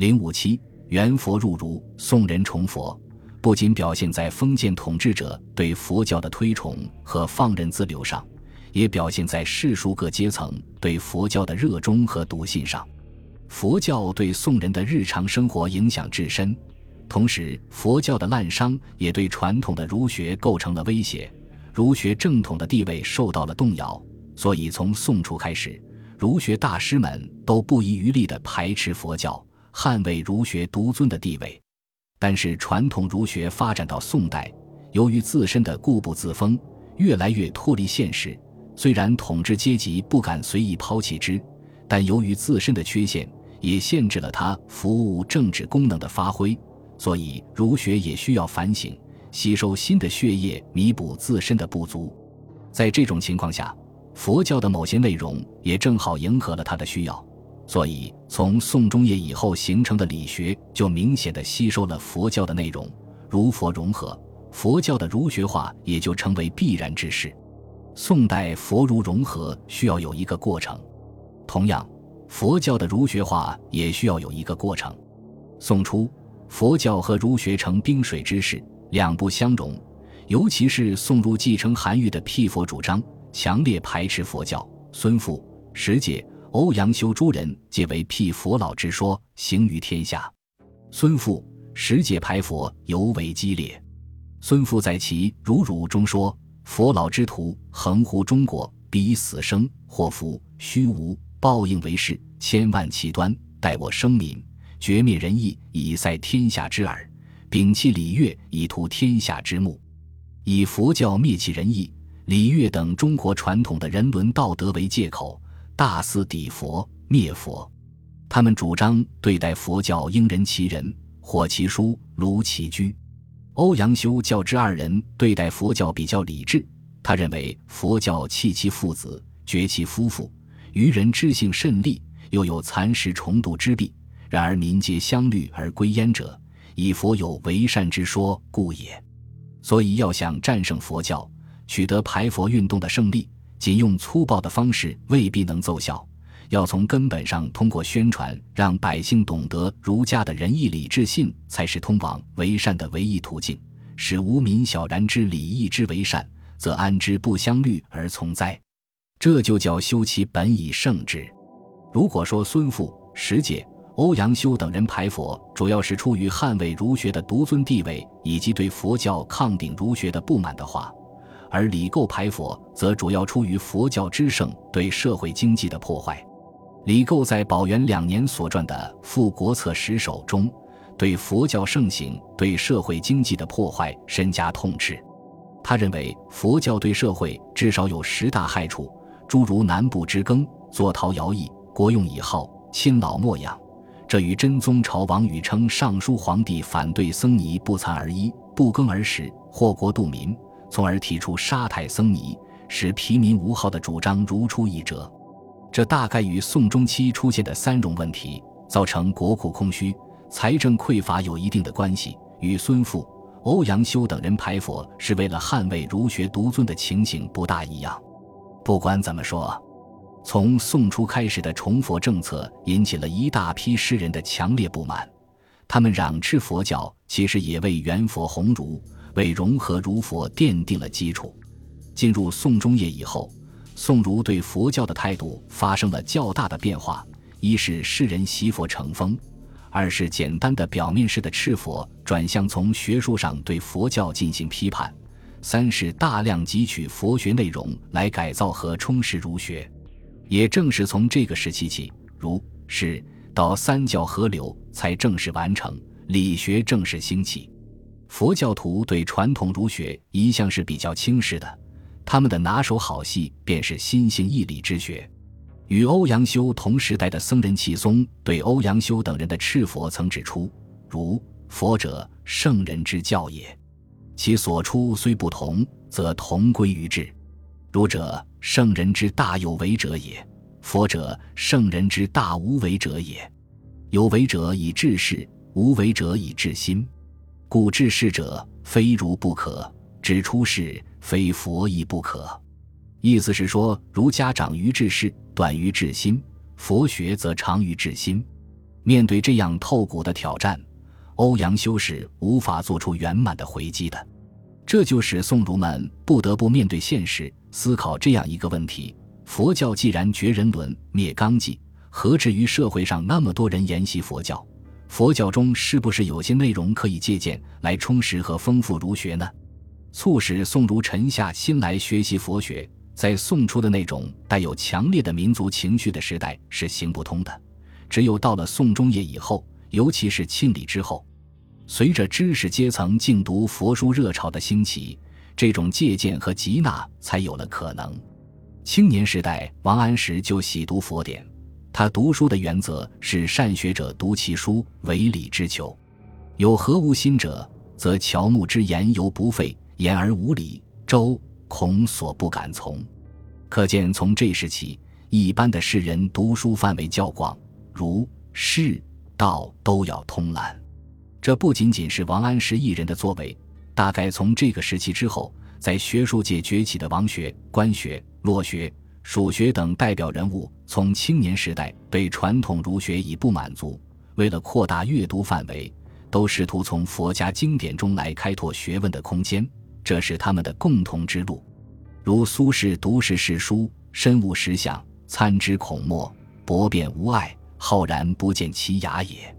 零五七，元佛入儒，宋人崇佛，不仅表现在封建统治者对佛教的推崇和放任自流上，也表现在世俗各阶层对佛教的热衷和笃信上。佛教对宋人的日常生活影响至深，同时佛教的滥觞也对传统的儒学构成了威胁，儒学正统的地位受到了动摇。所以，从宋初开始，儒学大师们都不遗余力地排斥佛教，捍卫儒学独尊的地位。但是，传统儒学发展到宋代，由于自身的固步自封，越来越脱离现实。虽然统治阶级不敢随意抛弃之，但由于自身的缺陷，也限制了它服务政治功能的发挥。所以，儒学也需要反省，吸收新的血液，弥补自身的不足。在这种情况下，佛教的某些内容也正好迎合了他的需要，所以从宋中叶以后形成的理学就明显的吸收了佛教的内容，儒佛融合，佛教的儒学化也就成为必然之事。宋代佛儒融合需要有一个过程，同样，佛教的儒学化也需要有一个过程。宋初，佛教和儒学成冰水之势，两不相容，尤其是宋儒继承韩愈的辟佛主张。强烈排斥佛教，孙复、石解、欧阳修诸人皆为辟佛老之说行于天下。孙复、石解排佛尤为激烈。孙复在其《儒儒》中说：“佛老之徒横乎中国，彼死生，祸福虚无，报应为事，千万其端。待我生民，绝灭仁义，以塞天下之耳；摒弃礼乐，以图天下之目。以佛教灭弃仁义。”礼乐等中国传统的人伦道德为借口，大肆抵佛灭佛。他们主张对待佛教应人其人，火其书，炉其居。欧阳修、教之二人对待佛教比较理智。他认为佛教弃其父子，绝其夫妇，愚人知性甚利，又有蚕食虫毒之弊。然而民皆相虑而归焉者，以佛有为善之说故也。所以要想战胜佛教。取得排佛运动的胜利，仅用粗暴的方式未必能奏效。要从根本上通过宣传，让百姓懂得儒家的仁义礼智信才是通往为善的唯一途径。使无民小然之礼义之为善，则安之不相虑而从哉？这就叫修其本以胜之。如果说孙复、石解、欧阳修等人排佛，主要是出于捍卫儒学的独尊地位，以及对佛教抗顶儒学的不满的话，而李构排佛，则主要出于佛教之盛对社会经济的破坏。李构在宝元两年所撰的《复国策十首》中，对佛教盛行对社会经济的破坏深加痛斥。他认为，佛教对社会至少有十大害处，诸如南部之耕、坐陶徭役、国用以耗、亲老莫养，这与真宗朝王禹称尚书皇帝反对僧尼不蚕而衣、不耕而食、祸国度民。从而提出杀太僧尼，使平民无号的主张如出一辙，这大概与宋中期出现的三种问题造成国库空虚、财政匮乏有一定的关系。与孙复、欧阳修等人排佛是为了捍卫儒学独尊的情形不大一样。不管怎么说，从宋初开始的崇佛政策引起了一大批诗人的强烈不满，他们嚷斥佛教其实也为元佛弘儒。为融合儒佛奠定了基础。进入宋中叶以后，宋儒对佛教的态度发生了较大的变化：一是世人习佛成风；二是简单的表面式的斥佛转向从学术上对佛教进行批判；三是大量汲取佛学内容来改造和充实儒学。也正是从这个时期起，儒、释到三教合流才正式完成，理学正式兴起。佛教徒对传统儒学一向是比较轻视的，他们的拿手好戏便是心性义理之学。与欧阳修同时代的僧人契宗对欧阳修等人的斥佛曾指出：“如佛者，圣人之教也，其所出虽不同，则同归于治。儒者，圣人之大有为者也；佛者，圣人之大无为者也。有为者以治世，无为者以治心。”故治世者，非儒不可；指出世，非佛亦不可。意思是说，儒家长于治世，短于治心；佛学则长于治心。面对这样透骨的挑战，欧阳修是无法做出圆满的回击的。这就使宋儒们不得不面对现实，思考这样一个问题：佛教既然绝人伦、灭纲纪，何至于社会上那么多人研习佛教？佛教中是不是有些内容可以借鉴来充实和丰富儒学呢？促使宋儒沉下心来学习佛学，在宋初的那种带有强烈的民族情绪的时代是行不通的。只有到了宋中叶以后，尤其是庆历之后。随着知识阶层竞读佛书热潮的兴起，这种借鉴和集纳才有了可能。青年时代，王安石就喜读佛典，他读书的原则是善学者读其书，为理之求；有何无心者，则乔木之言犹不废，言而无理，周孔所不敢从。可见，从这时起，一般的士人读书范围较广，儒、释、道都要通览。这不仅仅是王安石一人的作为，大概从这个时期之后，在学术界崛起的王学、官学、洛学、蜀学等代表人物，从青年时代对传统儒学已不满足，为了扩大阅读范围，都试图从佛家经典中来开拓学问的空间，这是他们的共同之路。如苏轼读世事书，深悟实相，参知孔墨，博辩无碍，浩然不见其雅也。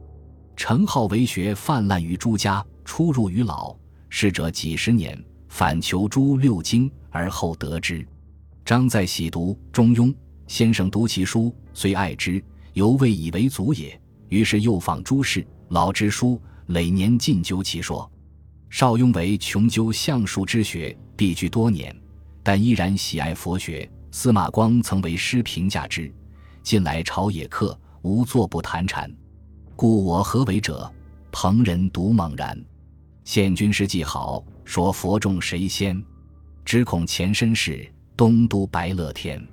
程颢为学泛滥于诸家，出入于老，逝者几十年，反求诸六经而后得之。张在喜读《中庸》，先生读其书，虽爱之，犹未以为足也。于是又访诸事，老之书，累年尽究其说。邵雍为穷究相术之学，避居多年，但依然喜爱佛学。司马光曾为师评价之：“近来朝野客，无坐不谈禅。”故我何为者？朋人独猛然。现军师记好，说佛众谁先？只恐前身是东都白乐天。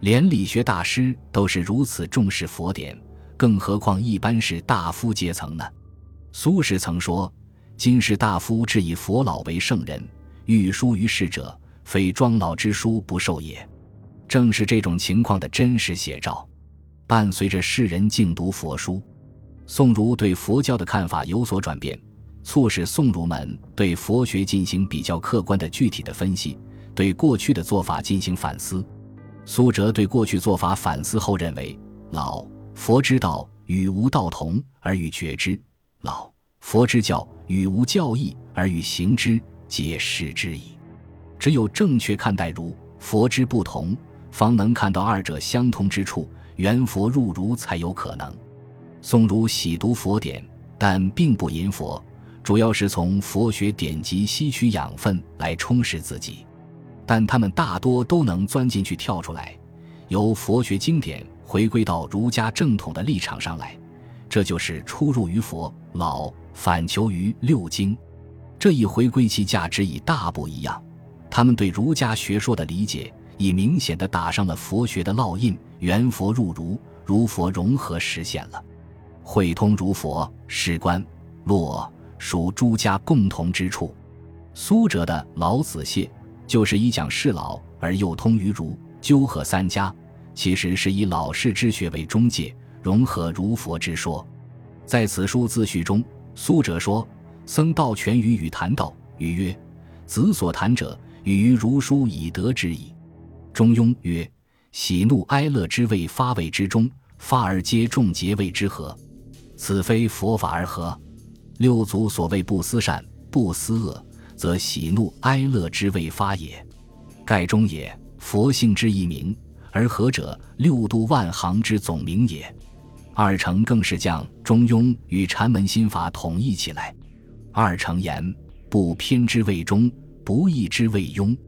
连理学大师都是如此重视佛典，更何况一般是大夫阶层呢？苏轼曾说：“今世大夫至以佛老为圣人，欲书于世者，非庄老之书不受也。”正是这种情况的真实写照。伴随着世人静读佛书。宋儒对佛教的看法有所转变，促使宋儒们对佛学进行比较客观的具体的分析，对过去的做法进行反思。苏辙对过去做法反思后认为：老佛之道与无道同，而与觉之；老佛之教与无教义，而与行之，皆失之矣。只有正确看待儒佛之不同，方能看到二者相通之处，圆佛入儒才有可能。宋儒喜读佛典，但并不吟佛，主要是从佛学典籍吸取养分来充实自己。但他们大多都能钻进去跳出来，由佛学经典回归到儒家正统的立场上来，这就是出入于佛老，反求于六经。这一回归其价值已大不一样。他们对儒家学说的理解，已明显的打上了佛学的烙印，圆佛入儒，儒佛融合实现了。会通儒佛史观洛属诸家共同之处。苏辙的《老子谢》就是以讲世老而又通于儒，纠合三家，其实是以老氏之学为中介，融合儒佛之说。在此书自序中，苏辙说：“僧道全于与谈道，语曰：‘子所谈者，与于儒书以得之矣。’中庸曰：‘喜怒哀乐之谓发谓之中，发而皆众结谓之和。’”此非佛法而合。六祖所谓不思善，不思恶，则喜怒哀乐之谓发也。盖中也，佛性之一名；而合者，六度万行之总名也。二程更是将中庸与禅门心法统一起来。二程言：不偏之谓中，不义之谓庸。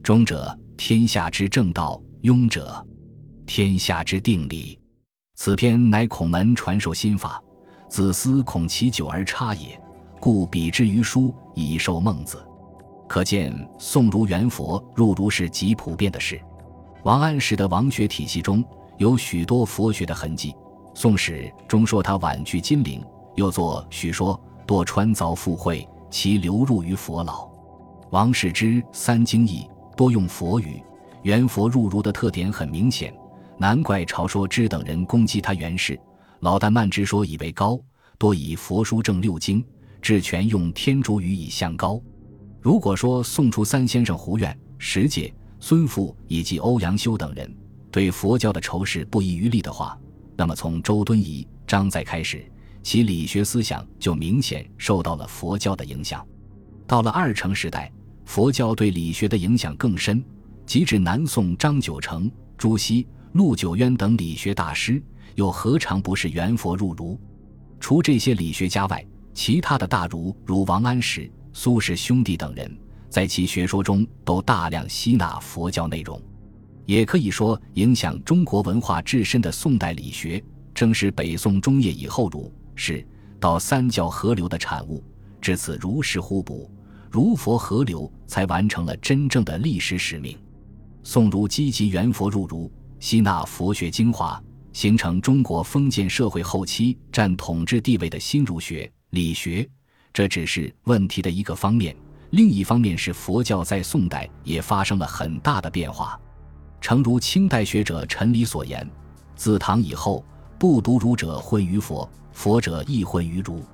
中者，天下之正道；庸者，天下之定理。此篇乃孔门传授心法。子思恐其久而差也，故比之于书，以授孟子。可见宋儒元佛入儒是极普遍的事。王安石的王学体系中有许多佛学的痕迹。《宋史》中说他婉拒金陵，又作许说多穿凿附会，其流入于佛老。王氏之《三经义》多用佛语，元佛入儒的特点很明显，难怪朝说之等人攻击他元氏。老聃慢之说以为高，多以佛书正六经，智权用天竺语以相高。如果说宋初三先生胡愿、石介、孙复以及欧阳修等人对佛教的仇视不遗余力的话，那么从周敦颐、张载开始，其理学思想就明显受到了佛教的影响。到了二程时代，佛教对理学的影响更深，及至南宋张九成、朱熹、陆九渊等理学大师。又何尝不是圆佛入儒？除这些理学家外，其他的大儒如王安石、苏轼兄弟等人，在其学说中都大量吸纳佛教内容。也可以说，影响中国文化至深的宋代理学，正是北宋中叶以后儒释道三教合流的产物。至此，儒释互补，儒佛合流，才完成了真正的历史使命。宋儒积极圆佛入儒，吸纳佛学精华。形成中国封建社会后期占统治地位的新儒学理学，这只是问题的一个方面。另一方面是佛教在宋代也发生了很大的变化。诚如清代学者陈理所言：“自唐以后，不读儒者混于佛，佛者亦混于儒。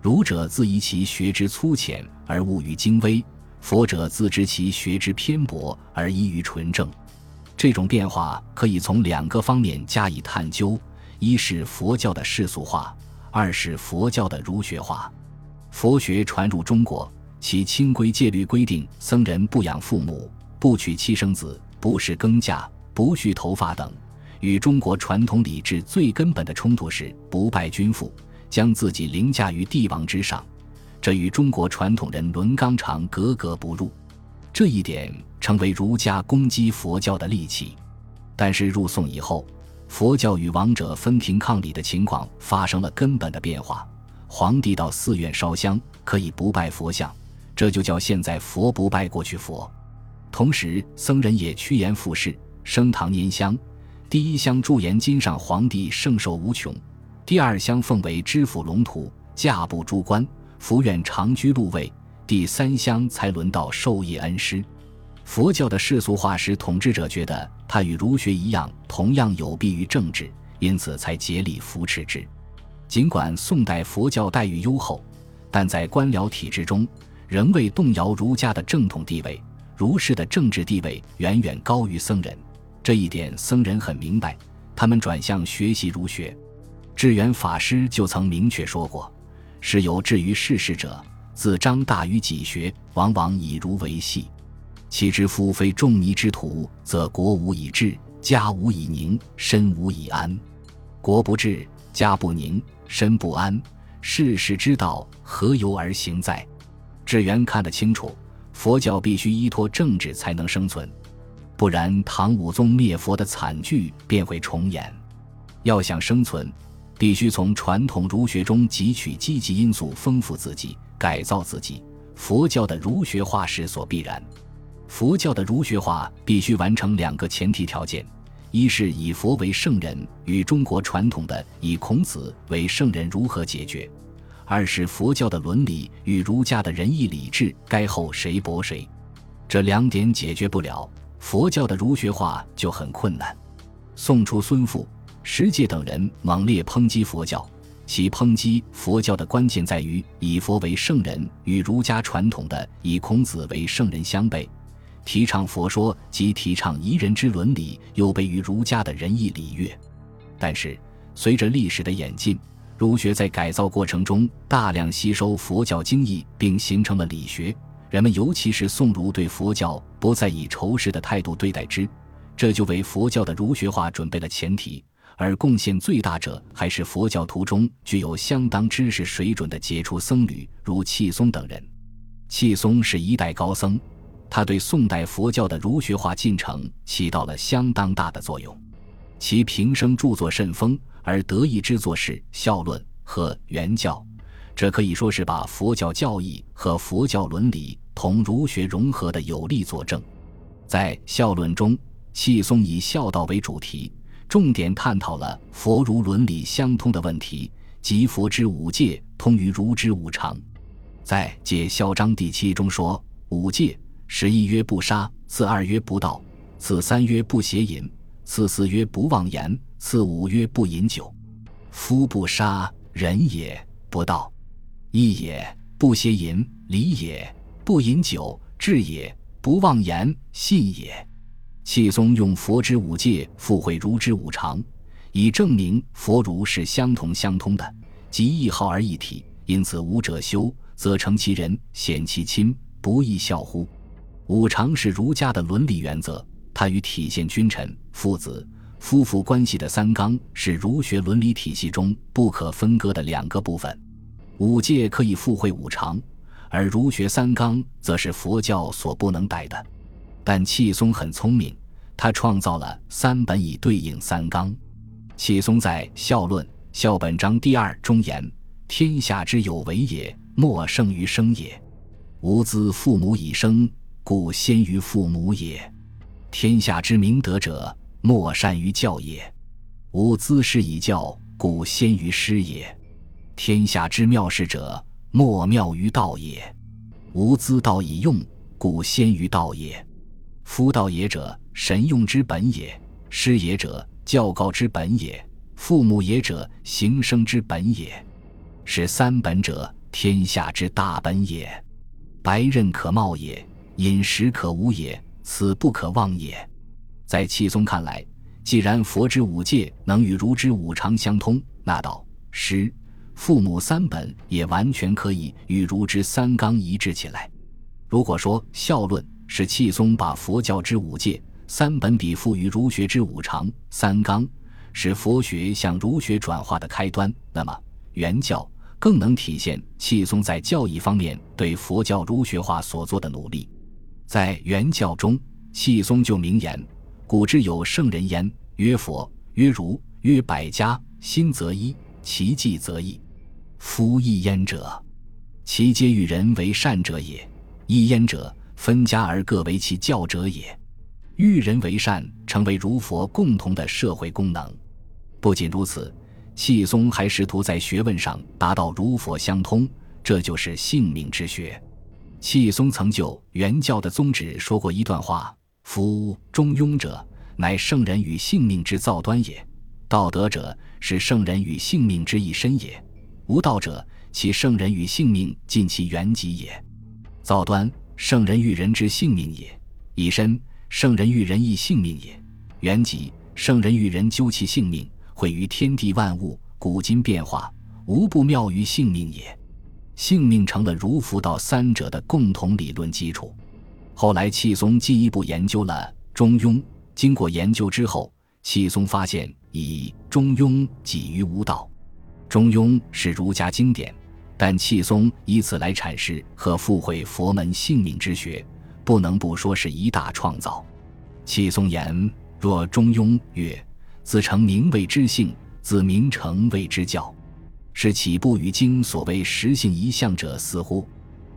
儒者自疑其学之粗浅而误于精微，佛者自知其学之偏薄而依于纯正。”这种变化可以从两个方面加以探究：一是佛教的世俗化，二是佛教的儒学化。佛学传入中国，其清规戒律规定僧人不养父母、不娶妻生子、不事耕稼、不蓄头发等，与中国传统礼制最根本的冲突是不拜君父，将自己凌驾于帝王之上，这与中国传统人伦纲常格格不入。这一点成为儒家攻击佛教的利器，但是入宋以后，佛教与王者分庭抗礼的情况发生了根本的变化。皇帝到寺院烧香可以不拜佛像，这就叫现在佛不拜过去佛。同时，僧人也趋炎附势，升堂拈香。第一香驻颜金上皇帝圣寿无穷，第二香奉为知府龙图，驾部诸官，福愿长居禄位。第三香才轮到授业恩师，佛教的世俗化使统治者觉得它与儒学一样，同样有弊于政治，因此才竭力扶持之。尽管宋代佛教待遇优厚，但在官僚体制中仍未动摇儒家的正统地位。儒士的政治地位远远高于僧人，这一点僧人很明白，他们转向学习儒学。智远法师就曾明确说过：“是有志于世事者。”自张大于己学，往往以儒为系。其之夫非仲尼之徒，则国无以治，家无以宁，身无以安。国不治，家不宁，身不安，世事之道何由而行在？智源看得清楚，佛教必须依托政治才能生存，不然唐武宗灭佛的惨剧便会重演。要想生存，必须从传统儒学中汲取积极因素，丰富自己。改造自己，佛教的儒学化是所必然。佛教的儒学化必须完成两个前提条件：一是以佛为圣人，与中国传统的以孔子为圣人如何解决；二是佛教的伦理与儒家的仁义礼智该厚谁薄谁。这两点解决不了，佛教的儒学化就很困难。宋初孙复、石介等人猛烈抨击佛教。其抨击佛教的关键在于以佛为圣人，与儒家传统的以孔子为圣人相悖；提倡佛说即提倡夷人之伦理，又悖于儒家的仁义礼乐。但是，随着历史的演进，儒学在改造过程中大量吸收佛教经义，并形成了理学。人们尤其是宋儒对佛教不再以仇视的态度对待之，这就为佛教的儒学化准备了前提。而贡献最大者还是佛教徒中具有相当知识水准的杰出僧侣，如契松等人。契松是一代高僧，他对宋代佛教的儒学化进程起到了相当大的作用。其平生著作甚丰，而得意之作是《孝论》和《原教》，这可以说是把佛教教义和佛教伦理同儒学融合的有力佐证。在《孝论》中，契松以孝道为主题。重点探讨了佛儒伦理相通的问题，即佛之五戒通于儒之五常。在《解孝章》第七中说：“五戒，十一曰不杀，次二曰不盗，次三曰不邪淫，次四曰不妄言，次五曰不饮酒。”夫不杀，人也；不道，义也；不邪淫，礼也；不饮酒，智也；不妄言，信也。契宗用佛之五戒附会儒之五常，以证明佛儒是相同相通的，即一号而一体。因此，五者修，则成其人，显其亲，不亦孝乎？五常是儒家的伦理原则，它与体现君臣、父子、夫妇关系的三纲是儒学伦理体系中不可分割的两个部分。五戒可以附会五常，而儒学三纲则是佛教所不能逮的。但契松很聪明，他创造了三本以对应三纲。契松在《孝论·孝本章第二》中言：“天下之有为也，莫胜于生也。吾资父母以生，故先于父母也。天下之明德者，莫善于教也。吾资师以教，故先于师也。天下之妙事者，莫妙于道也。吾资道以用，故先于道也。”夫道也者，神用之本也；师也者，教告之本也；父母也者，行生之本也。是三本者，天下之大本也。白刃可冒也，饮食可无也，此不可忘也。在契宗看来，既然佛之五戒能与儒之五常相通，那道、师、父母三本也完全可以与儒之三纲一致起来。如果说孝论，是契宗把佛教之五戒三本比附于儒学之五常三纲，使佛学向儒学转化的开端。那么原教更能体现契宗在教义方面对佛教儒学化所做的努力。在原教中，契宗就名言：“古之有圣人焉，曰佛，曰儒，曰百家，心则一，其迹则异。夫一焉者，其皆与人为善者也；一焉者。”分家而各为其教者也，育人为善，成为儒佛共同的社会功能。不仅如此，契宗还试图在学问上达到儒佛相通，这就是性命之学。契宗曾就原教的宗旨说过一段话：“夫中庸者，乃圣人与性命之造端也；道德者，是圣人与性命之一身也；无道者，其圣人与性命尽其原己也。造端。”圣人育人之性命也，以身；圣人育人亦性命也，原己；圣人育人究其性命，毁于天地万物，古今变化，无不妙于性命也。性命成了儒佛道三者的共同理论基础。后来契宗进一步研究了《中庸》，经过研究之后，契宗发现以《中庸》给于无道，《中庸》是儒家经典。但契宗以此来阐释和附会佛门性命之学，不能不说是一大创造。契宗言：“若中庸曰，自成名谓之性，自名成谓之教，是岂不与经所谓实性一向者似乎？”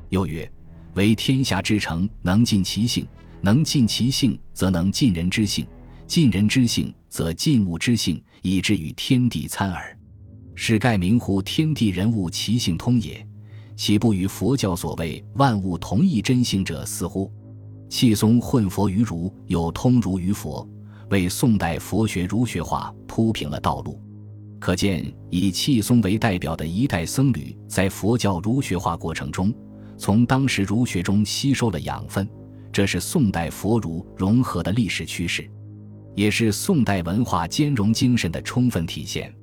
又曰：“为天下之成，能尽其性；能尽其性，则能尽人之性；尽人之性，则尽物之性，以至于天地参耳。”是盖名乎天地人物其性通也，岂不与佛教所谓万物同一真性者似乎？契宗混佛于儒，又通儒于佛，为宋代佛学儒学化铺平了道路。可见，以契松为代表的一代僧侣，在佛教儒学化过程中，从当时儒学中吸收了养分，这是宋代佛儒融合的历史趋势，也是宋代文化兼容精神的充分体现。